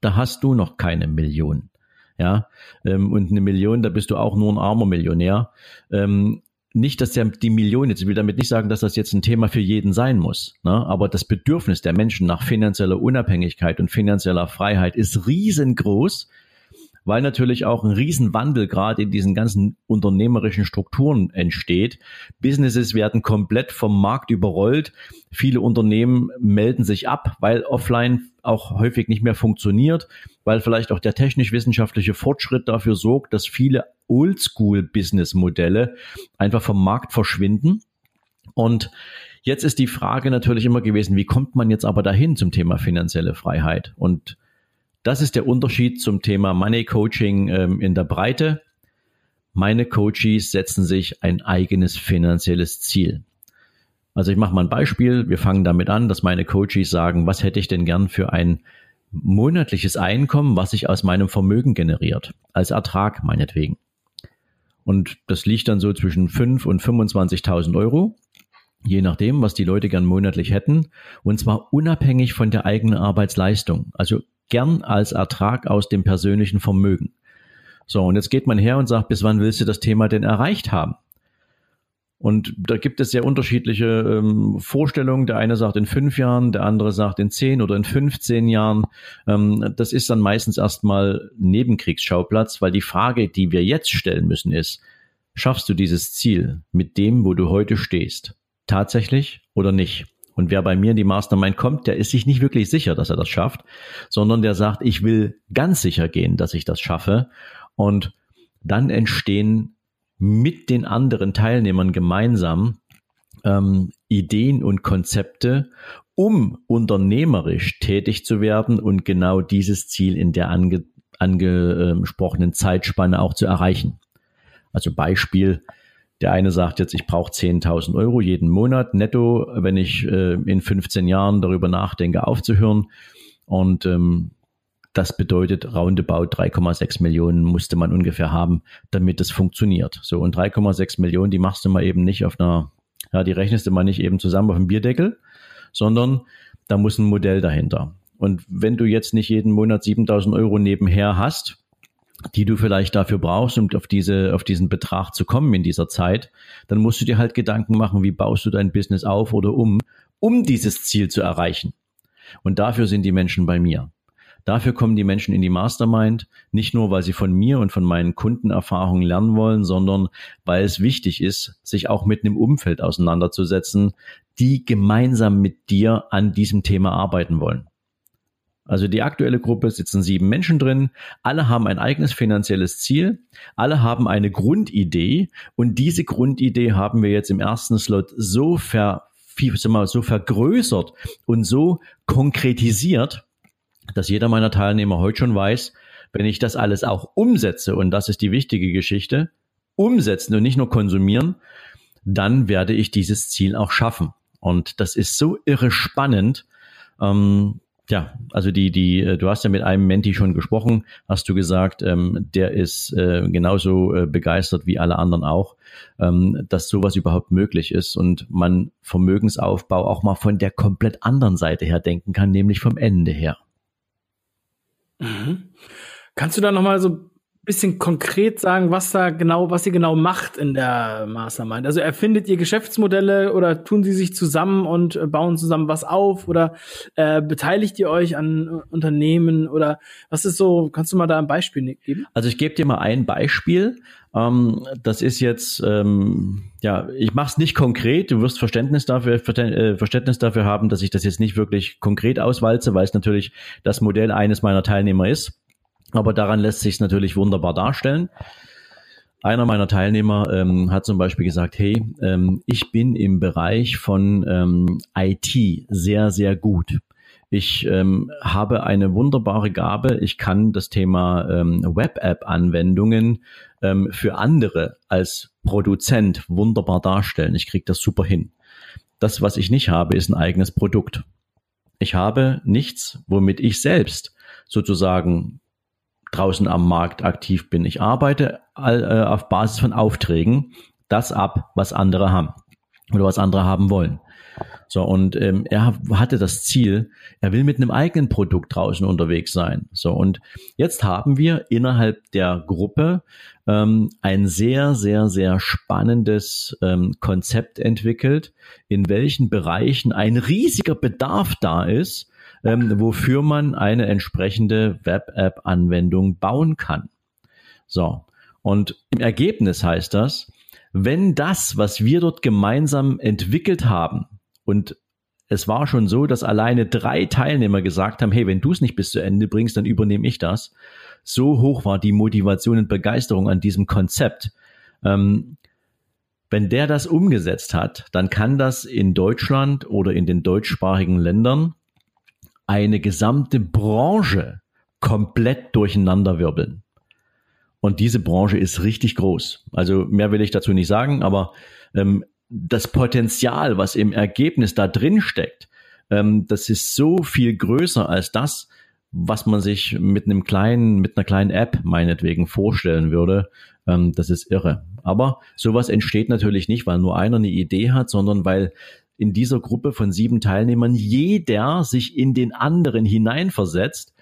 Da hast du noch keine Million. Ja, ähm, und eine Million, da bist du auch nur ein armer Millionär. Ähm, nicht, dass der, die Million, jetzt ich will damit nicht sagen, dass das jetzt ein Thema für jeden sein muss, ne? aber das Bedürfnis der Menschen nach finanzieller Unabhängigkeit und finanzieller Freiheit ist riesengroß weil natürlich auch ein Riesenwandel gerade in diesen ganzen unternehmerischen Strukturen entsteht. Businesses werden komplett vom Markt überrollt. Viele Unternehmen melden sich ab, weil offline auch häufig nicht mehr funktioniert, weil vielleicht auch der technisch-wissenschaftliche Fortschritt dafür sorgt, dass viele Oldschool-Business-Modelle einfach vom Markt verschwinden. Und jetzt ist die Frage natürlich immer gewesen, wie kommt man jetzt aber dahin zum Thema finanzielle Freiheit? Und das ist der Unterschied zum Thema Money Coaching ähm, in der Breite. Meine Coaches setzen sich ein eigenes finanzielles Ziel. Also ich mache mal ein Beispiel. Wir fangen damit an, dass meine Coaches sagen, was hätte ich denn gern für ein monatliches Einkommen, was sich aus meinem Vermögen generiert, als Ertrag meinetwegen. Und das liegt dann so zwischen 5 und 25.000 Euro, je nachdem, was die Leute gern monatlich hätten, und zwar unabhängig von der eigenen Arbeitsleistung. Also gern als Ertrag aus dem persönlichen Vermögen. So, und jetzt geht man her und sagt, bis wann willst du das Thema denn erreicht haben? Und da gibt es sehr unterschiedliche ähm, Vorstellungen. Der eine sagt in fünf Jahren, der andere sagt in zehn oder in 15 Jahren. Ähm, das ist dann meistens erstmal Nebenkriegsschauplatz, weil die Frage, die wir jetzt stellen müssen, ist, schaffst du dieses Ziel mit dem, wo du heute stehst? Tatsächlich oder nicht? Und wer bei mir in die Mastermind kommt, der ist sich nicht wirklich sicher, dass er das schafft, sondern der sagt, ich will ganz sicher gehen, dass ich das schaffe. Und dann entstehen mit den anderen Teilnehmern gemeinsam ähm, Ideen und Konzepte, um unternehmerisch tätig zu werden und genau dieses Ziel in der ange, angesprochenen Zeitspanne auch zu erreichen. Also Beispiel, der eine sagt jetzt, ich brauche 10.000 Euro jeden Monat netto, wenn ich äh, in 15 Jahren darüber nachdenke, aufzuhören. Und ähm, das bedeutet, roundabout 3,6 Millionen musste man ungefähr haben, damit es funktioniert. So, und 3,6 Millionen, die machst du mal eben nicht auf einer, ja, die rechnest du mal nicht eben zusammen auf dem Bierdeckel, sondern da muss ein Modell dahinter. Und wenn du jetzt nicht jeden Monat 7000 Euro nebenher hast, die du vielleicht dafür brauchst, um auf diese, auf diesen Betrag zu kommen in dieser Zeit, dann musst du dir halt Gedanken machen, wie baust du dein Business auf oder um, um dieses Ziel zu erreichen. Und dafür sind die Menschen bei mir. Dafür kommen die Menschen in die Mastermind, nicht nur, weil sie von mir und von meinen Kundenerfahrungen lernen wollen, sondern weil es wichtig ist, sich auch mit einem Umfeld auseinanderzusetzen, die gemeinsam mit dir an diesem Thema arbeiten wollen. Also die aktuelle Gruppe sitzen sieben Menschen drin. Alle haben ein eigenes finanzielles Ziel. Alle haben eine Grundidee. Und diese Grundidee haben wir jetzt im ersten Slot so ver, so vergrößert und so konkretisiert, dass jeder meiner Teilnehmer heute schon weiß, wenn ich das alles auch umsetze, und das ist die wichtige Geschichte, umsetzen und nicht nur konsumieren, dann werde ich dieses Ziel auch schaffen. Und das ist so irre spannend. Ähm, ja, also die, die, äh, du hast ja mit einem Menti schon gesprochen, hast du gesagt, ähm, der ist äh, genauso äh, begeistert wie alle anderen auch, ähm, dass sowas überhaupt möglich ist und man Vermögensaufbau auch mal von der komplett anderen Seite her denken kann, nämlich vom Ende her. Mhm. Kannst du da nochmal so bisschen konkret sagen, was da genau, was ihr genau macht in der Mastermind? Also erfindet ihr Geschäftsmodelle oder tun sie sich zusammen und äh, bauen zusammen was auf oder äh, beteiligt ihr euch an äh, Unternehmen oder was ist so? Kannst du mal da ein Beispiel geben? Also ich gebe dir mal ein Beispiel. Ähm, das ist jetzt, ähm, ja, ich mache es nicht konkret. Du wirst Verständnis dafür, äh, Verständnis dafür haben, dass ich das jetzt nicht wirklich konkret auswalze, weil es natürlich das Modell eines meiner Teilnehmer ist aber daran lässt sich natürlich wunderbar darstellen. einer meiner Teilnehmer ähm, hat zum Beispiel gesagt, hey, ähm, ich bin im Bereich von ähm, IT sehr, sehr gut. Ich ähm, habe eine wunderbare Gabe. Ich kann das Thema ähm, Web-App-Anwendungen ähm, für andere als Produzent wunderbar darstellen. Ich kriege das super hin. Das, was ich nicht habe, ist ein eigenes Produkt. Ich habe nichts, womit ich selbst sozusagen draußen am Markt aktiv bin. Ich arbeite äh, auf Basis von Aufträgen das ab, was andere haben oder was andere haben wollen. So, und ähm, er hatte das Ziel, er will mit einem eigenen Produkt draußen unterwegs sein. So, und jetzt haben wir innerhalb der Gruppe ähm, ein sehr, sehr, sehr spannendes ähm, Konzept entwickelt, in welchen Bereichen ein riesiger Bedarf da ist, ähm, wofür man eine entsprechende Web-App-Anwendung bauen kann. So, und im Ergebnis heißt das, wenn das, was wir dort gemeinsam entwickelt haben, und es war schon so, dass alleine drei Teilnehmer gesagt haben, hey, wenn du es nicht bis zu Ende bringst, dann übernehme ich das. So hoch war die Motivation und Begeisterung an diesem Konzept. Ähm, wenn der das umgesetzt hat, dann kann das in Deutschland oder in den deutschsprachigen Ländern eine gesamte Branche komplett durcheinanderwirbeln. Und diese Branche ist richtig groß. Also mehr will ich dazu nicht sagen, aber ähm, das Potenzial, was im Ergebnis da drin steckt, ähm, das ist so viel größer als das, was man sich mit einem kleinen, mit einer kleinen App meinetwegen vorstellen würde. Ähm, das ist irre. Aber sowas entsteht natürlich nicht, weil nur einer eine Idee hat, sondern weil in dieser Gruppe von sieben Teilnehmern jeder sich in den anderen hineinversetzt,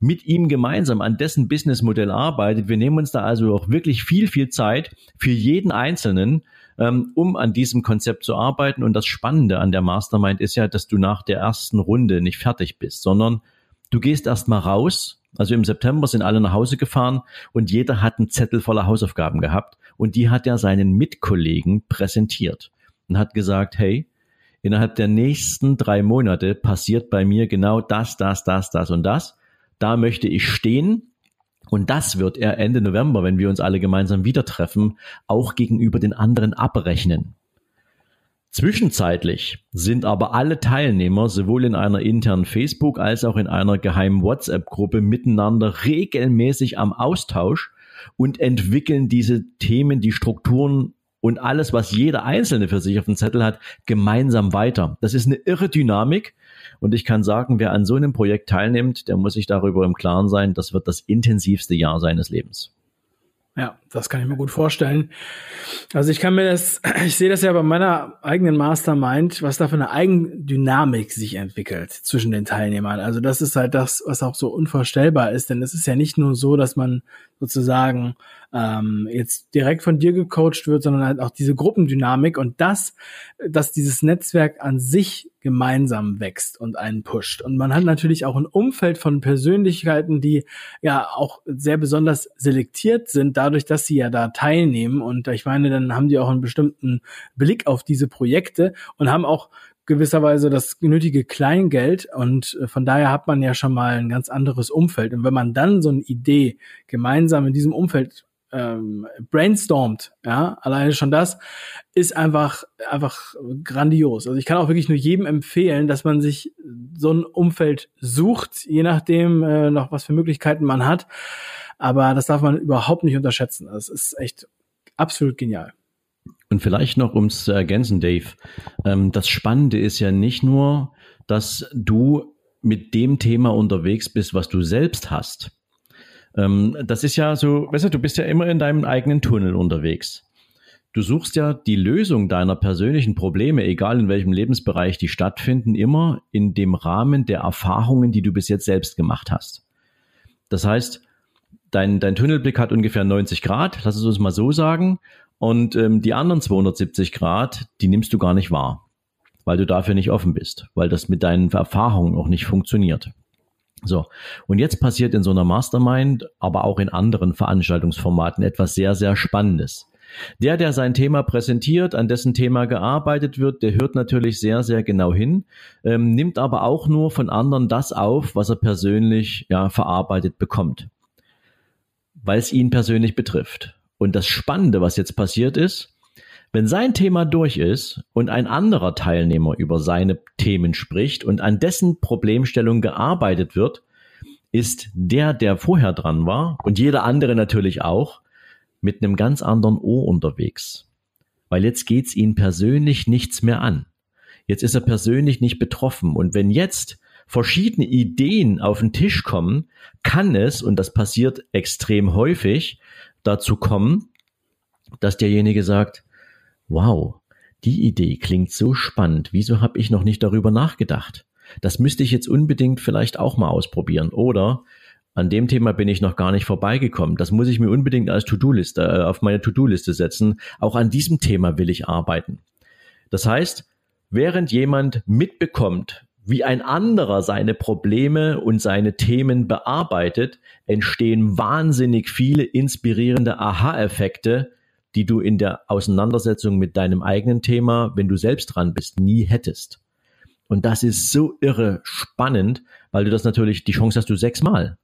mit ihm gemeinsam an dessen Businessmodell arbeitet. Wir nehmen uns da also auch wirklich viel, viel Zeit für jeden Einzelnen, ähm, um an diesem Konzept zu arbeiten. Und das Spannende an der Mastermind ist ja, dass du nach der ersten Runde nicht fertig bist, sondern du gehst erst mal raus. Also im September sind alle nach Hause gefahren und jeder hat einen Zettel voller Hausaufgaben gehabt und die hat er seinen Mitkollegen präsentiert und hat gesagt, hey, innerhalb der nächsten drei Monate passiert bei mir genau das, das, das, das und das. Da möchte ich stehen und das wird er Ende November, wenn wir uns alle gemeinsam wieder treffen, auch gegenüber den anderen abrechnen. Zwischenzeitlich sind aber alle Teilnehmer sowohl in einer internen Facebook als auch in einer geheimen WhatsApp-Gruppe miteinander regelmäßig am Austausch und entwickeln diese Themen, die Strukturen und alles, was jeder Einzelne für sich auf dem Zettel hat, gemeinsam weiter. Das ist eine irre Dynamik, und ich kann sagen, wer an so einem Projekt teilnimmt, der muss sich darüber im Klaren sein, das wird das intensivste Jahr seines Lebens. Ja, das kann ich mir gut vorstellen. Also ich kann mir das, ich sehe das ja bei meiner eigenen Mastermind, was da für eine Eigendynamik sich entwickelt zwischen den Teilnehmern. Also das ist halt das, was auch so unvorstellbar ist, denn es ist ja nicht nur so, dass man sozusagen ähm, jetzt direkt von dir gecoacht wird, sondern halt auch diese Gruppendynamik und das, dass dieses Netzwerk an sich gemeinsam wächst und einen pusht. Und man hat natürlich auch ein Umfeld von Persönlichkeiten, die ja auch sehr besonders selektiert sind, dadurch, dass sie ja da teilnehmen. Und ich meine, dann haben die auch einen bestimmten Blick auf diese Projekte und haben auch gewisserweise das nötige Kleingeld und äh, von daher hat man ja schon mal ein ganz anderes Umfeld. Und wenn man dann so eine Idee gemeinsam in diesem Umfeld ähm, brainstormt, ja, alleine schon das ist einfach einfach grandios. Also ich kann auch wirklich nur jedem empfehlen, dass man sich so ein Umfeld sucht, je nachdem äh, noch was für Möglichkeiten man hat. Aber das darf man überhaupt nicht unterschätzen. Das ist echt absolut genial. Und vielleicht noch, um es zu ergänzen, Dave, ähm, das Spannende ist ja nicht nur, dass du mit dem Thema unterwegs bist, was du selbst hast. Ähm, das ist ja so, weißt du, du bist ja immer in deinem eigenen Tunnel unterwegs. Du suchst ja die Lösung deiner persönlichen Probleme, egal in welchem Lebensbereich die stattfinden, immer in dem Rahmen der Erfahrungen, die du bis jetzt selbst gemacht hast. Das heißt, dein, dein Tunnelblick hat ungefähr 90 Grad, lass es uns mal so sagen, und ähm, die anderen 270 Grad, die nimmst du gar nicht wahr, weil du dafür nicht offen bist, weil das mit deinen Erfahrungen auch nicht funktioniert. So, und jetzt passiert in so einer Mastermind, aber auch in anderen Veranstaltungsformaten etwas sehr, sehr Spannendes. Der, der sein Thema präsentiert, an dessen Thema gearbeitet wird, der hört natürlich sehr, sehr genau hin, ähm, nimmt aber auch nur von anderen das auf, was er persönlich ja, verarbeitet bekommt, weil es ihn persönlich betrifft. Und das Spannende, was jetzt passiert ist, wenn sein Thema durch ist und ein anderer Teilnehmer über seine Themen spricht und an dessen Problemstellung gearbeitet wird, ist der, der vorher dran war und jeder andere natürlich auch, mit einem ganz anderen Ohr unterwegs. Weil jetzt geht's ihn persönlich nichts mehr an. Jetzt ist er persönlich nicht betroffen. Und wenn jetzt verschiedene Ideen auf den Tisch kommen, kann es, und das passiert extrem häufig, dazu kommen, dass derjenige sagt, wow, die Idee klingt so spannend, wieso habe ich noch nicht darüber nachgedacht? Das müsste ich jetzt unbedingt vielleicht auch mal ausprobieren. Oder an dem Thema bin ich noch gar nicht vorbeigekommen. Das muss ich mir unbedingt als To-Do-Liste äh, auf meine To-Do-Liste setzen. Auch an diesem Thema will ich arbeiten. Das heißt, während jemand mitbekommt, wie ein anderer seine Probleme und seine Themen bearbeitet, entstehen wahnsinnig viele inspirierende Aha-Effekte, die du in der Auseinandersetzung mit deinem eigenen Thema, wenn du selbst dran bist, nie hättest. Und das ist so irre spannend, weil du das natürlich, die Chance hast du sechsmal.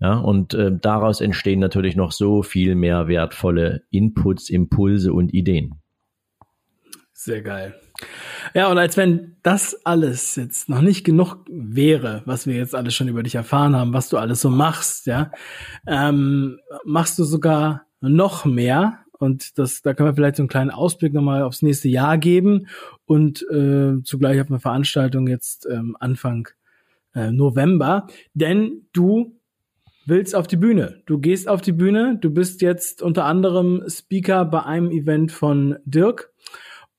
Ja, und äh, daraus entstehen natürlich noch so viel mehr wertvolle Inputs, Impulse und Ideen. Sehr geil. Ja, und als wenn das alles jetzt noch nicht genug wäre, was wir jetzt alles schon über dich erfahren haben, was du alles so machst, ja, ähm, machst du sogar noch mehr. Und das, da können wir vielleicht so einen kleinen Ausblick nochmal aufs nächste Jahr geben und äh, zugleich auf eine Veranstaltung jetzt ähm, Anfang äh, November. Denn du willst auf die Bühne. Du gehst auf die Bühne. Du bist jetzt unter anderem Speaker bei einem Event von Dirk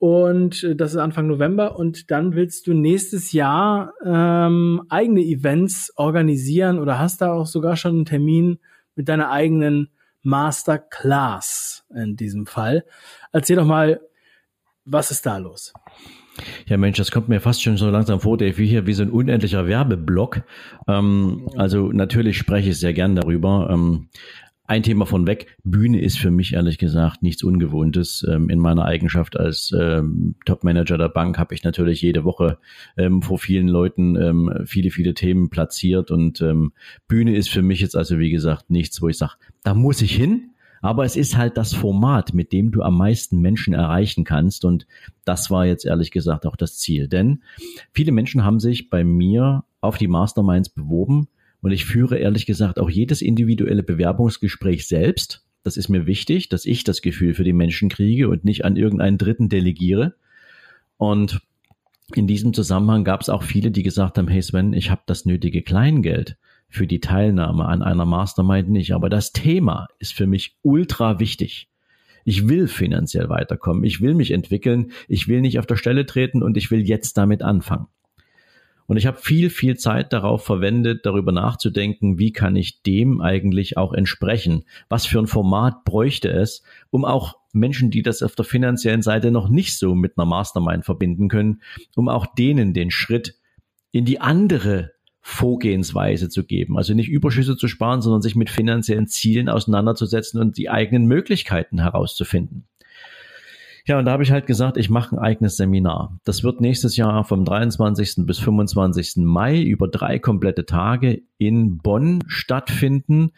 und äh, das ist Anfang November. Und dann willst du nächstes Jahr ähm, eigene Events organisieren oder hast da auch sogar schon einen Termin mit deiner eigenen Masterclass in diesem Fall. Erzähl doch mal, was ist da los? Ja, Mensch, das kommt mir fast schon so langsam vor, Dave, wie hier wie so ein unendlicher Werbeblock. Ähm, also natürlich spreche ich sehr gern darüber. Ähm, ein Thema von weg. Bühne ist für mich ehrlich gesagt nichts Ungewohntes. Ähm, in meiner Eigenschaft als ähm, Top-Manager der Bank habe ich natürlich jede Woche ähm, vor vielen Leuten ähm, viele, viele Themen platziert und ähm, Bühne ist für mich jetzt also wie gesagt nichts, wo ich sage, da muss ich hin. Aber es ist halt das Format, mit dem du am meisten Menschen erreichen kannst. Und das war jetzt ehrlich gesagt auch das Ziel. Denn viele Menschen haben sich bei mir auf die Masterminds beworben, und ich führe ehrlich gesagt auch jedes individuelle Bewerbungsgespräch selbst. Das ist mir wichtig, dass ich das Gefühl für die Menschen kriege und nicht an irgendeinen Dritten delegiere. Und in diesem Zusammenhang gab es auch viele, die gesagt haben, hey Sven, ich habe das nötige Kleingeld für die Teilnahme an einer Mastermind nicht, aber das Thema ist für mich ultra wichtig. Ich will finanziell weiterkommen, ich will mich entwickeln, ich will nicht auf der Stelle treten und ich will jetzt damit anfangen. Und ich habe viel, viel Zeit darauf verwendet, darüber nachzudenken, wie kann ich dem eigentlich auch entsprechen? Was für ein Format bräuchte es, um auch Menschen, die das auf der finanziellen Seite noch nicht so mit einer Mastermind verbinden können, um auch denen den Schritt in die andere Vorgehensweise zu geben. Also nicht Überschüsse zu sparen, sondern sich mit finanziellen Zielen auseinanderzusetzen und die eigenen Möglichkeiten herauszufinden. Ja, und da habe ich halt gesagt, ich mache ein eigenes Seminar. Das wird nächstes Jahr vom 23. bis 25. Mai über drei komplette Tage in Bonn stattfinden.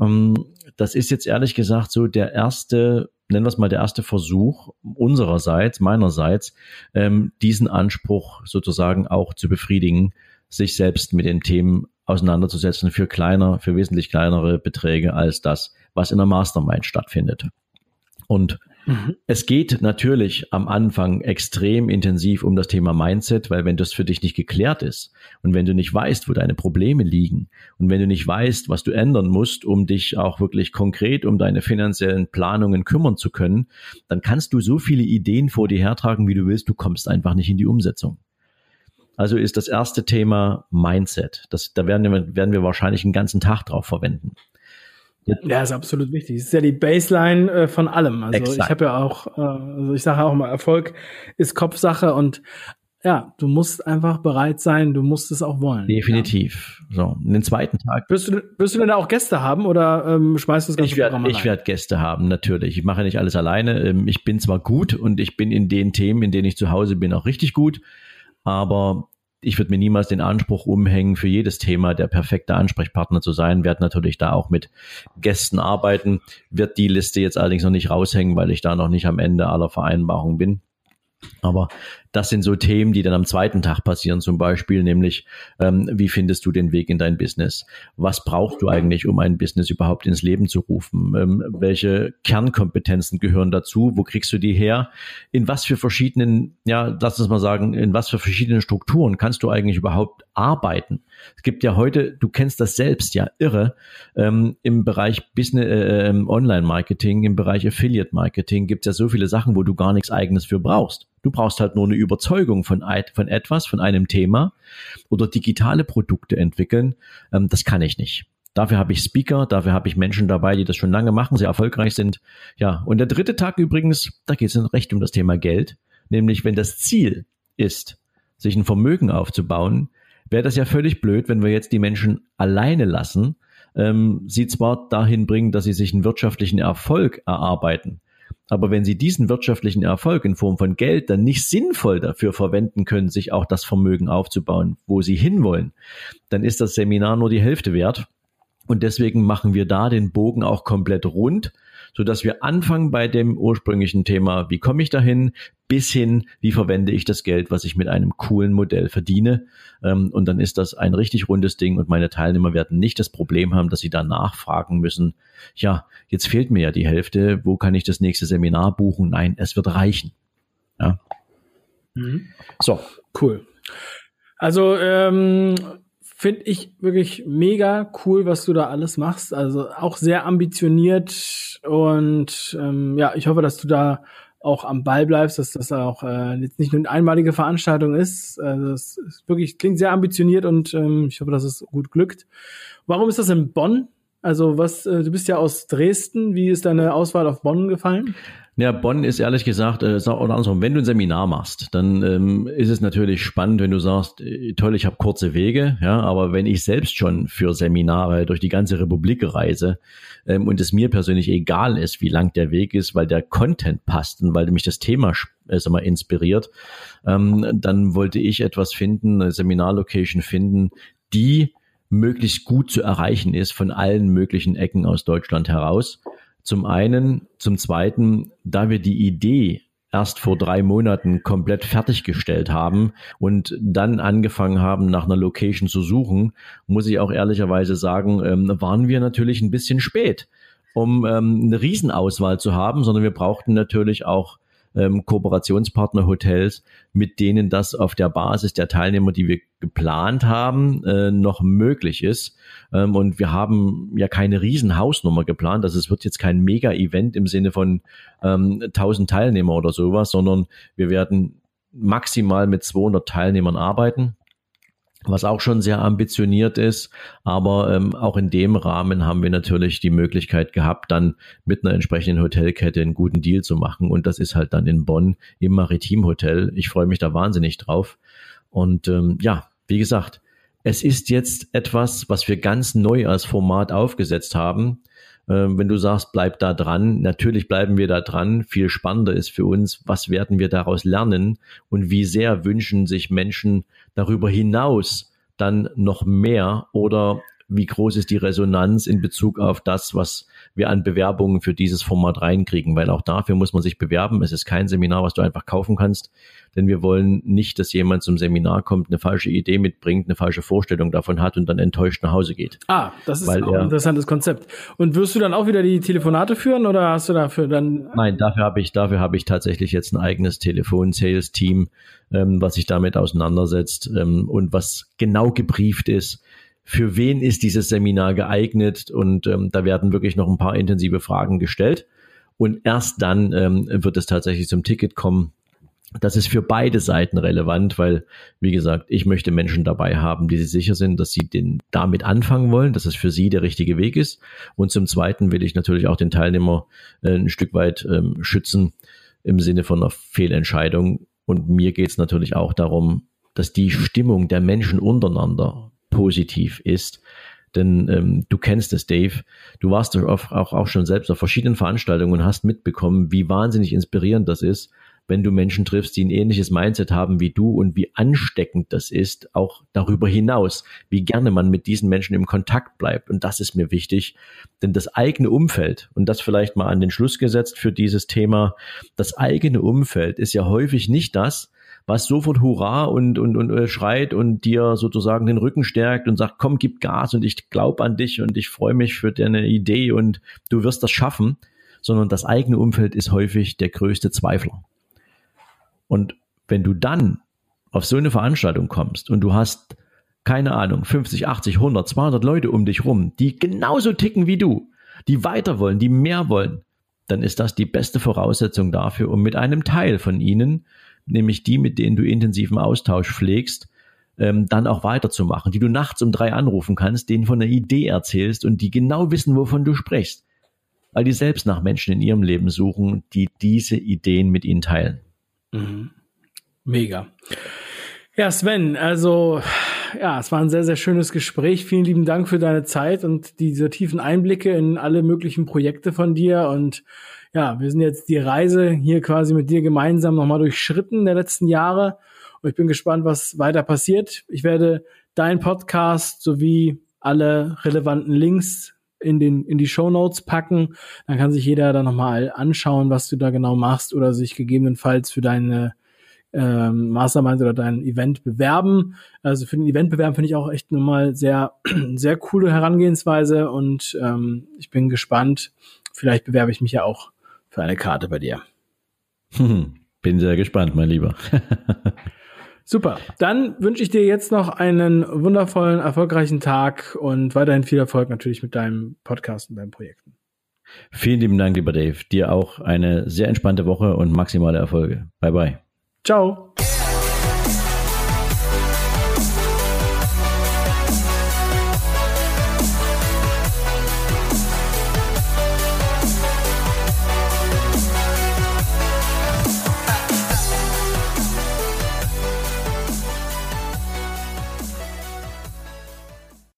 Ähm, das ist jetzt ehrlich gesagt so der erste, nennen wir es mal der erste Versuch unsererseits, meinerseits, ähm, diesen Anspruch sozusagen auch zu befriedigen, sich selbst mit den Themen auseinanderzusetzen für kleiner, für wesentlich kleinere Beträge als das, was in der Mastermind stattfindet. Und Mhm. Es geht natürlich am Anfang extrem intensiv um das Thema Mindset, weil wenn das für dich nicht geklärt ist und wenn du nicht weißt, wo deine Probleme liegen und wenn du nicht weißt, was du ändern musst, um dich auch wirklich konkret um deine finanziellen Planungen kümmern zu können, dann kannst du so viele Ideen vor dir hertragen, wie du willst, du kommst einfach nicht in die Umsetzung. Also ist das erste Thema Mindset. Das, da werden wir, werden wir wahrscheinlich einen ganzen Tag drauf verwenden. Ja, ist absolut wichtig. Das ist ja die Baseline äh, von allem. Also Exakt. ich habe ja auch, äh, also ich sage auch mal, Erfolg ist Kopfsache und ja, du musst einfach bereit sein, du musst es auch wollen. Definitiv. Ja. So, den zweiten Tag. Wirst du, wirst du denn da auch Gäste haben oder ähm, schmeißt du das ganze ich werd, Programm Ich werde Gäste haben, natürlich. Ich mache nicht alles alleine. Ähm, ich bin zwar gut und ich bin in den Themen, in denen ich zu Hause bin, auch richtig gut, aber ich würde mir niemals den Anspruch umhängen, für jedes Thema der perfekte Ansprechpartner zu sein, werde natürlich da auch mit Gästen arbeiten, wird die Liste jetzt allerdings noch nicht raushängen, weil ich da noch nicht am Ende aller Vereinbarungen bin. Aber das sind so Themen, die dann am zweiten Tag passieren, zum Beispiel, nämlich, ähm, wie findest du den Weg in dein Business? Was brauchst du eigentlich, um ein Business überhaupt ins Leben zu rufen? Ähm, welche Kernkompetenzen gehören dazu? Wo kriegst du die her? In was für verschiedenen, ja, lass uns mal sagen, in was für verschiedenen Strukturen kannst du eigentlich überhaupt arbeiten? Es gibt ja heute, du kennst das selbst, ja, irre, ähm, im Bereich Business, äh, ähm, Online-Marketing, im Bereich Affiliate-Marketing gibt es ja so viele Sachen, wo du gar nichts eigenes für brauchst. Du brauchst halt nur eine Überzeugung von, von etwas, von einem Thema oder digitale Produkte entwickeln. Ähm, das kann ich nicht. Dafür habe ich Speaker, dafür habe ich Menschen dabei, die das schon lange machen, sehr erfolgreich sind. Ja, und der dritte Tag übrigens, da geht es recht um das Thema Geld, nämlich wenn das Ziel ist, sich ein Vermögen aufzubauen, wäre das ja völlig blöd, wenn wir jetzt die Menschen alleine lassen, ähm, sie zwar dahin bringen, dass sie sich einen wirtschaftlichen Erfolg erarbeiten, aber wenn Sie diesen wirtschaftlichen Erfolg in Form von Geld dann nicht sinnvoll dafür verwenden können, sich auch das Vermögen aufzubauen, wo Sie hinwollen, dann ist das Seminar nur die Hälfte wert. Und deswegen machen wir da den Bogen auch komplett rund so dass wir anfangen bei dem ursprünglichen Thema, wie komme ich dahin, bis hin, wie verwende ich das Geld, was ich mit einem coolen Modell verdiene. Ähm, und dann ist das ein richtig rundes Ding und meine Teilnehmer werden nicht das Problem haben, dass sie da nachfragen müssen, ja, jetzt fehlt mir ja die Hälfte, wo kann ich das nächste Seminar buchen? Nein, es wird reichen. Ja. Mhm. So. Cool. Also ähm, finde ich wirklich mega cool, was du da alles machst. Also auch sehr ambitioniert und ähm, ja, ich hoffe, dass du da auch am Ball bleibst, dass das auch äh, jetzt nicht nur eine einmalige Veranstaltung ist. Also das ist wirklich klingt sehr ambitioniert und ähm, ich hoffe, dass es gut glückt. Warum ist das in Bonn? Also was, äh, du bist ja aus Dresden. Wie ist deine Auswahl auf Bonn gefallen? Ja, Bonn ist ehrlich gesagt, äh, oder andersrum, wenn du ein Seminar machst, dann ähm, ist es natürlich spannend, wenn du sagst, äh, toll, ich habe kurze Wege, ja, aber wenn ich selbst schon für Seminare durch die ganze Republik reise ähm, und es mir persönlich egal ist, wie lang der Weg ist, weil der Content passt und weil mich das Thema äh, sag mal, inspiriert, ähm, dann wollte ich etwas finden, eine Seminarlocation finden, die möglichst gut zu erreichen ist von allen möglichen Ecken aus Deutschland heraus zum einen, zum zweiten, da wir die Idee erst vor drei Monaten komplett fertiggestellt haben und dann angefangen haben, nach einer Location zu suchen, muss ich auch ehrlicherweise sagen, ähm, waren wir natürlich ein bisschen spät, um ähm, eine Riesenauswahl zu haben, sondern wir brauchten natürlich auch ähm, Kooperationspartner Hotels, mit denen das auf der Basis der Teilnehmer, die wir geplant haben, äh, noch möglich ist. Ähm, und wir haben ja keine Riesenhausnummer geplant. Also es wird jetzt kein Mega-Event im Sinne von ähm, 1000 Teilnehmer oder sowas, sondern wir werden maximal mit 200 Teilnehmern arbeiten was auch schon sehr ambitioniert ist. Aber ähm, auch in dem Rahmen haben wir natürlich die Möglichkeit gehabt, dann mit einer entsprechenden Hotelkette einen guten Deal zu machen. Und das ist halt dann in Bonn im Maritim Hotel. Ich freue mich da wahnsinnig drauf. Und ähm, ja, wie gesagt, es ist jetzt etwas, was wir ganz neu als Format aufgesetzt haben. Ähm, wenn du sagst, bleib da dran, natürlich bleiben wir da dran. Viel spannender ist für uns, was werden wir daraus lernen und wie sehr wünschen sich Menschen darüber hinaus dann noch mehr oder wie groß ist die Resonanz in Bezug auf das, was wir an Bewerbungen für dieses Format reinkriegen, weil auch dafür muss man sich bewerben. Es ist kein Seminar, was du einfach kaufen kannst, denn wir wollen nicht, dass jemand zum Seminar kommt, eine falsche Idee mitbringt, eine falsche Vorstellung davon hat und dann enttäuscht nach Hause geht. Ah, das ist ein interessantes Konzept. Und wirst du dann auch wieder die Telefonate führen oder hast du dafür dann? Nein, dafür habe ich, dafür habe ich tatsächlich jetzt ein eigenes Telefon-Sales-Team, ähm, was sich damit auseinandersetzt ähm, und was genau gebrieft ist für wen ist dieses Seminar geeignet und ähm, da werden wirklich noch ein paar intensive Fragen gestellt und erst dann ähm, wird es tatsächlich zum Ticket kommen. Das ist für beide Seiten relevant, weil, wie gesagt, ich möchte Menschen dabei haben, die sich sicher sind, dass sie den damit anfangen wollen, dass es für sie der richtige Weg ist. Und zum Zweiten will ich natürlich auch den Teilnehmer äh, ein Stück weit ähm, schützen im Sinne von einer Fehlentscheidung. Und mir geht es natürlich auch darum, dass die Stimmung der Menschen untereinander positiv ist. Denn ähm, du kennst es, Dave. Du warst auch, auch, auch schon selbst auf verschiedenen Veranstaltungen und hast mitbekommen, wie wahnsinnig inspirierend das ist, wenn du Menschen triffst, die ein ähnliches Mindset haben wie du und wie ansteckend das ist, auch darüber hinaus, wie gerne man mit diesen Menschen im Kontakt bleibt. Und das ist mir wichtig, denn das eigene Umfeld, und das vielleicht mal an den Schluss gesetzt für dieses Thema, das eigene Umfeld ist ja häufig nicht das, was sofort Hurra und, und, und äh, schreit und dir sozusagen den Rücken stärkt und sagt, komm, gib Gas und ich glaube an dich und ich freue mich für deine Idee und du wirst das schaffen, sondern das eigene Umfeld ist häufig der größte Zweifler. Und wenn du dann auf so eine Veranstaltung kommst und du hast keine Ahnung, 50, 80, 100, 200 Leute um dich rum, die genauso ticken wie du, die weiter wollen, die mehr wollen, dann ist das die beste Voraussetzung dafür, um mit einem Teil von ihnen nämlich die, mit denen du intensiven Austausch pflegst, ähm, dann auch weiterzumachen, die du nachts um drei anrufen kannst, denen von einer Idee erzählst und die genau wissen, wovon du sprichst. Weil die selbst nach Menschen in ihrem Leben suchen, die diese Ideen mit ihnen teilen. Mhm. Mega. Ja, Sven, also ja, es war ein sehr, sehr schönes Gespräch. Vielen lieben Dank für deine Zeit und diese tiefen Einblicke in alle möglichen Projekte von dir und ja, wir sind jetzt die Reise hier quasi mit dir gemeinsam nochmal durchschritten der letzten Jahre. Und ich bin gespannt, was weiter passiert. Ich werde deinen Podcast sowie alle relevanten Links in den in die Show Notes packen. Dann kann sich jeder da nochmal anschauen, was du da genau machst oder sich gegebenenfalls für deine ähm, Mastermind oder dein Event bewerben. Also für den Event bewerben finde ich auch echt nochmal sehr (clears throat) sehr coole Herangehensweise und ähm, ich bin gespannt. Vielleicht bewerbe ich mich ja auch für eine Karte bei dir. (laughs) Bin sehr gespannt, mein Lieber. (laughs) Super. Dann wünsche ich dir jetzt noch einen wundervollen, erfolgreichen Tag und weiterhin viel Erfolg natürlich mit deinem Podcast und deinen Projekten. Vielen lieben Dank, lieber Dave. Dir auch eine sehr entspannte Woche und maximale Erfolge. Bye bye. Ciao.